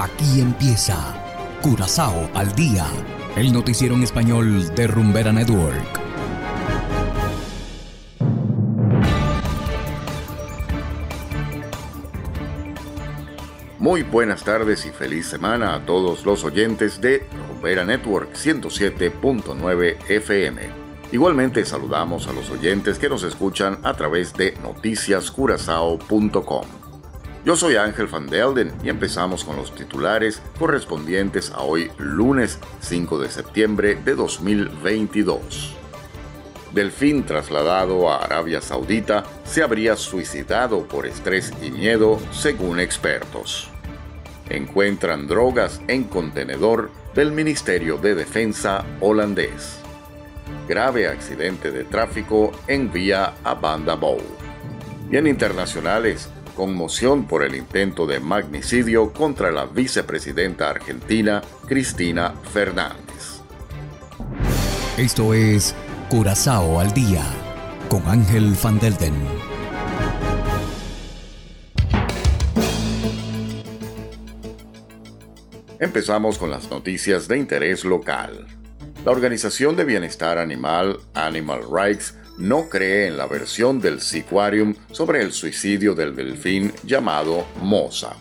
Aquí empieza Curazao al día, el noticiero en español de Rumbera Network. Muy buenas tardes y feliz semana a todos los oyentes de Rumbera Network 107.9 FM. Igualmente saludamos a los oyentes que nos escuchan a través de noticiascurazao.com. Yo soy Ángel Van Delden y empezamos con los titulares correspondientes a hoy lunes 5 de septiembre de 2022. Delfín trasladado a Arabia Saudita se habría suicidado por estrés y miedo según expertos. Encuentran drogas en contenedor del Ministerio de Defensa holandés. Grave accidente de tráfico en vía a Banda Bow. Y en internacionales, conmoción por el intento de magnicidio contra la vicepresidenta argentina Cristina Fernández. Esto es Curazao al día con Ángel Van Delden. Empezamos con las noticias de interés local. La Organización de Bienestar Animal Animal Rights no cree en la versión del Seaquarium sobre el suicidio del delfín llamado Mosa.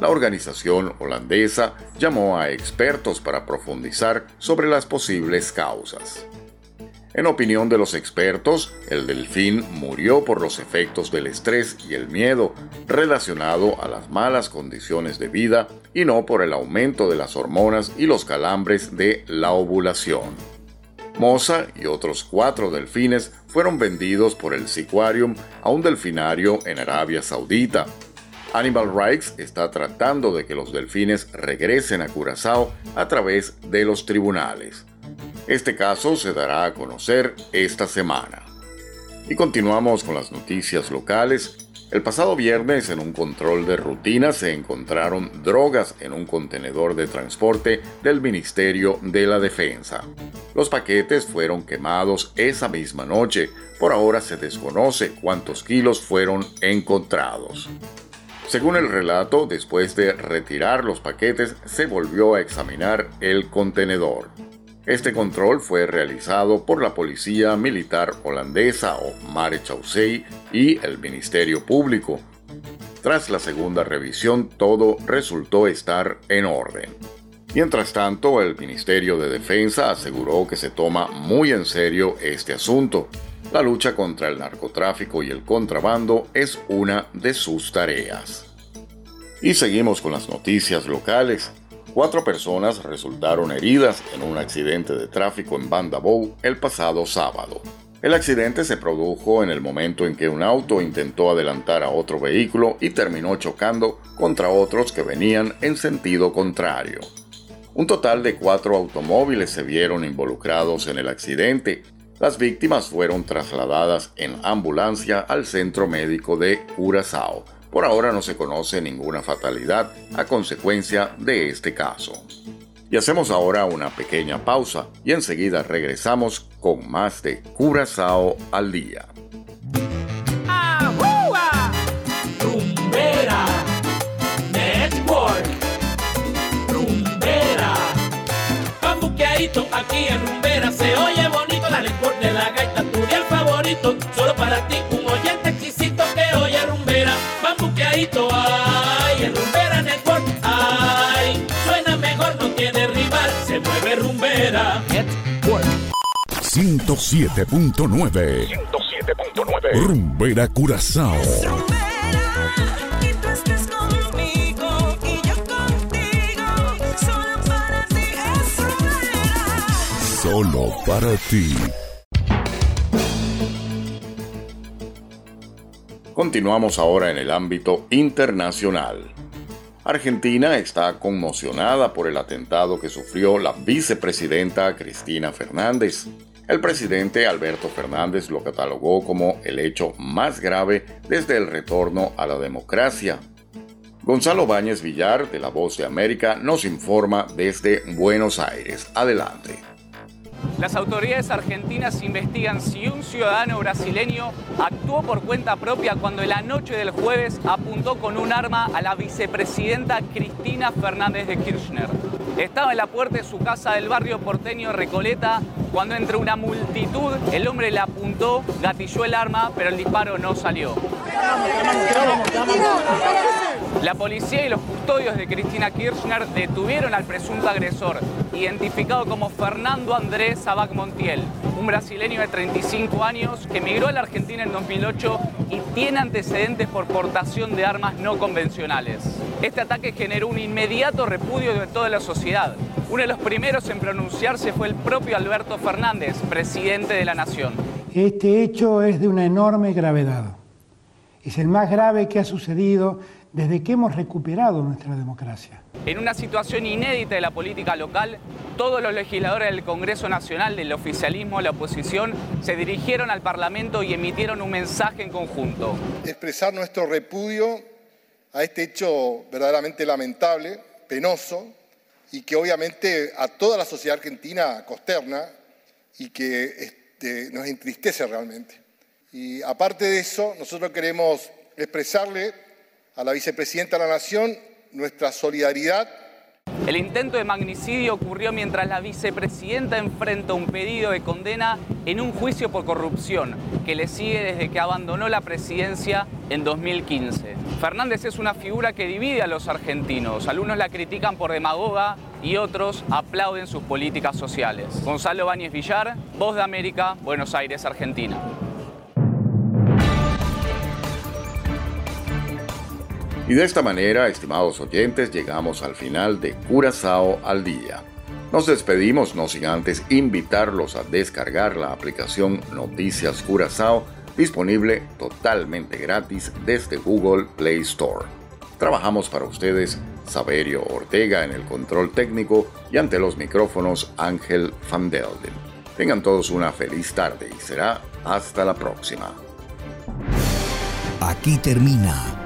La organización holandesa llamó a expertos para profundizar sobre las posibles causas. En opinión de los expertos, el delfín murió por los efectos del estrés y el miedo relacionado a las malas condiciones de vida y no por el aumento de las hormonas y los calambres de la ovulación. Mosa y otros cuatro delfines fueron vendidos por el Seaquarium a un delfinario en Arabia Saudita. Animal Rights está tratando de que los delfines regresen a Curazao a través de los tribunales. Este caso se dará a conocer esta semana. Y continuamos con las noticias locales el pasado viernes, en un control de rutina, se encontraron drogas en un contenedor de transporte del Ministerio de la Defensa. Los paquetes fueron quemados esa misma noche. Por ahora se desconoce cuántos kilos fueron encontrados. Según el relato, después de retirar los paquetes, se volvió a examinar el contenedor. Este control fue realizado por la Policía Militar Holandesa o Marechaussee y el Ministerio Público. Tras la segunda revisión, todo resultó estar en orden. Mientras tanto, el Ministerio de Defensa aseguró que se toma muy en serio este asunto. La lucha contra el narcotráfico y el contrabando es una de sus tareas. Y seguimos con las noticias locales. Cuatro personas resultaron heridas en un accidente de tráfico en Bandabou el pasado sábado. El accidente se produjo en el momento en que un auto intentó adelantar a otro vehículo y terminó chocando contra otros que venían en sentido contrario. Un total de cuatro automóviles se vieron involucrados en el accidente. Las víctimas fueron trasladadas en ambulancia al centro médico de Curazao por ahora no se conoce ninguna fatalidad a consecuencia de este caso. Y hacemos ahora una pequeña pausa y enseguida regresamos con más de Curazao al día. Rumbera Network 107.9 107.9 Rumbera Curazao Y tú estás conmigo y yo contigo. Solo para ti es Rumbera. Solo para ti Continuamos ahora en el ámbito internacional. Argentina está conmocionada por el atentado que sufrió la vicepresidenta Cristina Fernández. El presidente Alberto Fernández lo catalogó como el hecho más grave desde el retorno a la democracia. Gonzalo Báñez Villar, de La Voz de América, nos informa desde Buenos Aires. Adelante. Las autoridades argentinas investigan si un ciudadano brasileño actuó por cuenta propia cuando en la noche del jueves con un arma a la vicepresidenta Cristina Fernández de Kirchner. Estaba en la puerta de su casa del barrio porteño Recoleta cuando entre una multitud el hombre le apuntó, gatilló el arma, pero el disparo no salió. La policía y los custodios de Cristina Kirchner detuvieron al presunto agresor, identificado como Fernando Andrés Sabac Montiel, un brasileño de 35 años que emigró a la Argentina en 2008 y tiene antecedentes por portación de armas no convencionales. Este ataque generó un inmediato repudio de toda la sociedad. Uno de los primeros en pronunciarse fue el propio Alberto Fernández, presidente de la Nación. Este hecho es de una enorme gravedad. Es el más grave que ha sucedido desde que hemos recuperado nuestra democracia. En una situación inédita de la política local, todos los legisladores del Congreso Nacional, del oficialismo, la oposición, se dirigieron al Parlamento y emitieron un mensaje en conjunto. expresar nuestro repudio a este hecho verdaderamente lamentable, penoso, y que obviamente a toda la sociedad argentina consterna y que este, nos entristece realmente. Y aparte de eso, nosotros queremos expresarle a la vicepresidenta de la Nación nuestra solidaridad El intento de magnicidio ocurrió mientras la vicepresidenta enfrenta un pedido de condena en un juicio por corrupción que le sigue desde que abandonó la presidencia en 2015. Fernández es una figura que divide a los argentinos. Algunos la critican por demagoga y otros aplauden sus políticas sociales. Gonzalo Báñez Villar, Voz de América, Buenos Aires, Argentina. Y de esta manera, estimados oyentes, llegamos al final de Curazao al día. Nos despedimos no sin antes invitarlos a descargar la aplicación Noticias Curazao disponible totalmente gratis desde Google Play Store. Trabajamos para ustedes Saberio Ortega en el control técnico y ante los micrófonos Ángel Van Delden. Tengan todos una feliz tarde y será hasta la próxima. Aquí termina